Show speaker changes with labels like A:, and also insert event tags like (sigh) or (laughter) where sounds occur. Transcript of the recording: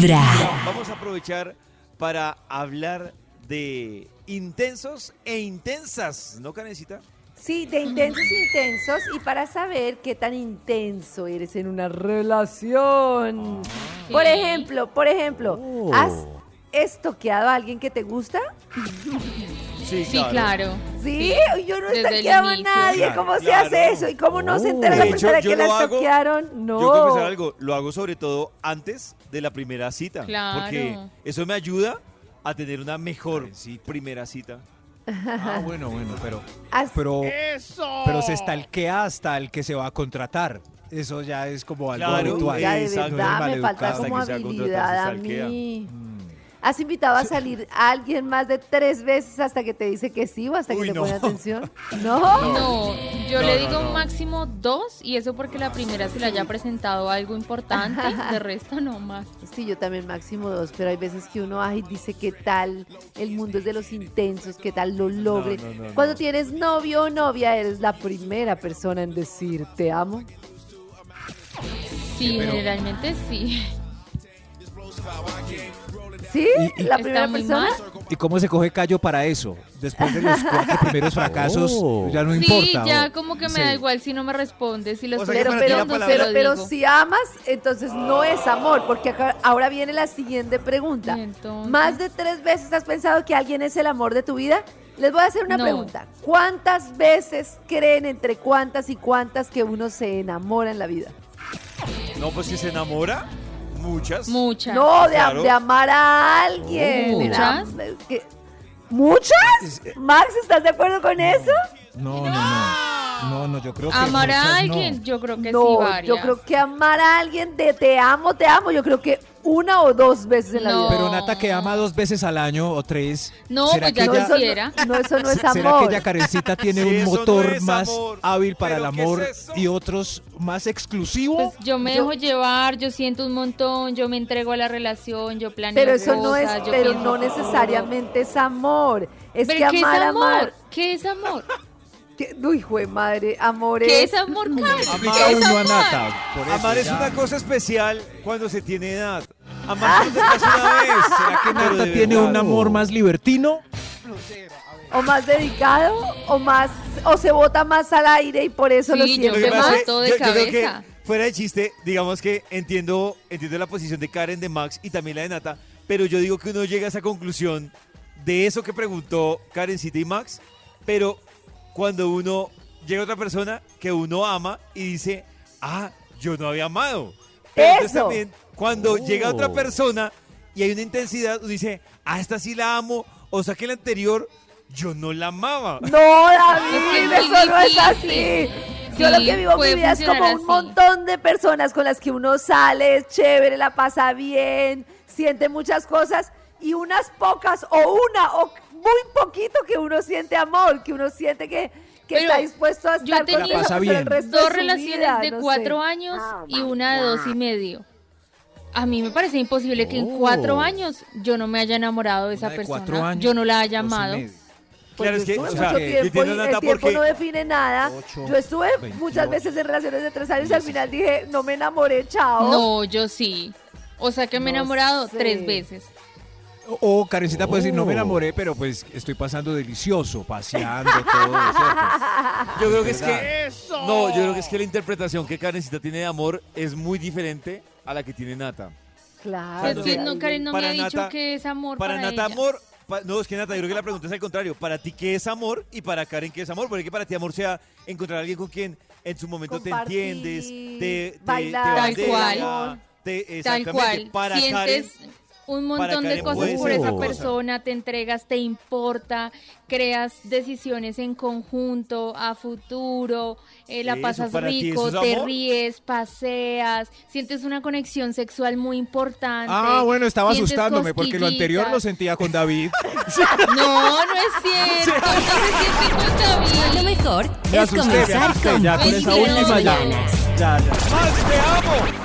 A: Vibra.
B: Vamos a aprovechar para hablar de intensos e intensas, ¿no, Canecita?
C: Sí, de intensos intensos y para saber qué tan intenso eres en una relación. Por
D: Sí.
C: ejemplo, por ejemplo, ¿has estoqueado a alguien que te gusta? (laughs)
D: Sí, claro.
C: Sí, yo no he
D: Desde
C: estoqueado a nadie.
B: Claro,
C: ¿Cómo se hace eso? ¿Y cómo no se entera
B: De
C: la
B: hecho,
C: persona que la estoquearon? No.
B: Yo confesar algo, lo hago sobre todo antes de la primera cita.
D: Claro.
B: Porque eso me ayuda a tener una mejor
E: Karencita.
B: primera cita.
E: Ah, bueno, bueno, pero, pero, pero se stalkea hasta el que se va a contratar. Eso ya es como algo
B: Claro,
E: habitual.
C: Ya de verdad
E: No es
C: me falta como habilidad a mí. ¿Has invitado a salir a alguien más de tres veces hasta que te dice que sí o hasta que te
B: no.
C: pone atención? (laughs) No.
D: No, yo
B: No,
D: le digo
B: no.
D: máximo dos y eso porque la primera se le haya presentado algo importante, de resto no más.
C: Sí, yo también máximo dos, pero hay veces que uno ay, dice qué tal, el mundo es de los intensos, qué tal lo logre.
B: no, no,
C: Cuando
B: no.
C: tienes novio o novia, eres la primera persona en decir te amo.
D: Sí,
E: pero-
D: generalmente sí. (laughs)
C: ¿Sí?
E: Y- y-
C: ¿La primera persona?
E: ¿Y cómo se coge callo para eso? Después de los cuatro (laughs) primeros fracasos,
B: Oh.
E: ya no
D: sí,
E: importa.
D: ya
E: o-
D: como que me
E: sí.
D: da igual si no me responde, si lo
B: O sea
D: estoy
C: Pero, pero, pero,
D: lo
C: pero si amas, entonces no es amor, porque acá- ahora viene la siguiente pregunta. ¿Más de tres veces has pensado que alguien es el amor de tu vida? Les voy a hacer una
D: No.
C: pregunta. ¿Cuántas veces creen entre cuántas y cuántas que uno se enamora en la vida?
B: No, pues si se enamora, muchas.
D: Muchas.
C: No, de,
B: Claro.
C: de amar a alguien.
B: Oh.
D: ¿Muchas?
C: ¿qué? ¿Muchas? Max, ¿estás de acuerdo con eso?
E: No, no, no. No, no, yo creo que.
D: Amar a
E: muchas no.
D: alguien, yo creo que sí,
C: no,
D: varias.
C: yo creo que amar a alguien de te amo, te amo, yo creo que una o dos veces en la
D: No.
C: vida.
E: Pero Nata que ama dos veces al año o tres.
D: No,
E: ¿será
D: pues
E: que
D: ya
C: no,
E: ella-
C: eso
D: quisiera.
C: no, no, eso no es
E: ¿Será
C: amor.
E: que ella Karencita tiene (laughs)
B: Sí,
E: un motor más
B: amor.
E: hábil para el
B: ¿Pero qué
E: amor
B: es
E: y otros más exclusivo?
D: Pues yo me
C: Yo-
D: dejo llevar, yo siento un montón, yo me entrego a la relación, yo planeo
C: Pero eso no es, pero
D: pienso
C: no necesariamente es amor. Es
D: ¿Pero
C: que
D: qué es
C: amar,
D: amor?
C: amar.
D: ¿Qué es amor? (laughs)
C: que- uy, jue madre, amor
D: ¿Qué
C: es.
D: es amor, (laughs) Karen? ¿Qué es
E: uno a
D: amor?
E: Nata. por eso
B: Amar es
E: ya.
B: una cosa especial cuando se tiene edad. Amar solo se una vez.
E: ¿Será que Nata tiene un amor más libertino?
C: o más dedicado o más o se bota más al aire y por eso
D: Sí,
C: lo
D: yo
C: siente
B: Lo que
D: me
B: pasa
C: más.
D: de
B: yo- yo creo que, fuera de chiste, digamos que entiendo, entiendo la posición de Karen, de Max y también la de Nata, pero yo digo que uno llega a esa conclusión de eso que preguntó Karencita y Max, pero cuando uno llega a otra persona que uno ama y dice, ah, yo no había amado. Pero entonces
C: Eso.
B: también, cuando llega otra persona y hay una intensidad, uno dice, ah, esta sí la amo, o sea que la anterior yo no la amaba.
C: No, David, eso no es así. Yo
D: Sí,
C: lo que vivo mi vida es como un
D: así.
C: montón de personas con las que uno sale, es chévere, la pasa bien, siente muchas cosas y unas pocas o una o muy poquito que uno siente amor, que uno siente que, que
D: Pero
C: está dispuesto a
D: yo
C: estar
D: he
C: con esa persona el
E: bien.
C: resto
D: Dos
C: de su
D: relaciones
C: vida,
D: de
C: no
D: cuatro
C: sé.
D: años y una de dos y medio. A mí me parece imposible que en
E: Oh.
D: cuatro años yo no me haya enamorado de esa
E: Una de cuatro
D: persona.
E: años,
D: Yo no la haya amado.
C: Pues
B: Claro,
C: yo
B: es que,
C: estuve
B: o
C: mucho
B: sea, yo
C: tiempo y el tiempo
B: porque-
C: no define nada.
E: Ocho,
C: yo estuve muchas
E: 28,
C: veces en relaciones de tres años y al final dije, no me enamoré, chao.
D: No, yo sí. O sea que me he
C: No
D: enamorado
C: sé.
D: tres veces.
E: O Karencita puede decir, no me
B: Oh.
E: enamoré, pero pues estoy pasando delicioso, paseando, todo, ¿cierto? (laughs)
B: Yo creo que es que. No, yo creo que es que la interpretación que Karencita tiene de amor es muy diferente a la que tiene Nata.
C: Claro.
D: es que
B: no,
D: Karen no me ha dicho que es amor
B: Para,
D: para,
B: Nata,
D: ella.
B: amor. pa- no, es que Nata, yo creo que la pregunta es al contrario. Para ti, ¿qué es amor? Y para Karen, ¿qué es amor? Porque que para ti, amor sea encontrar a alguien con quien en su momento
C: Compartir,
B: te entiendes, te, te,
C: bailar,
B: te
D: Tal
B: bandera,
D: cual.
B: te-
D: Tal
B: exactamente.
D: cual.
B: Para Karen,
D: un montón de cosas por esa persona, te entregas, te importa, creas decisiones en conjunto, a futuro, eh, la pasas
B: ti,
D: rico,
B: ¿eso es
D: te
B: amor?
D: ríes, paseas, sientes una conexión sexual muy importante.
E: Ah, bueno, estaba asustándome porque lo anterior lo sentía con David. (laughs)
D: No, no es cierto, no se siente con David.
A: Lo mejor
E: Me
A: es
E: asusté, me
A: comenzar con
E: ya con esa última ya. Ya, ya.
B: ¡Max, te amo!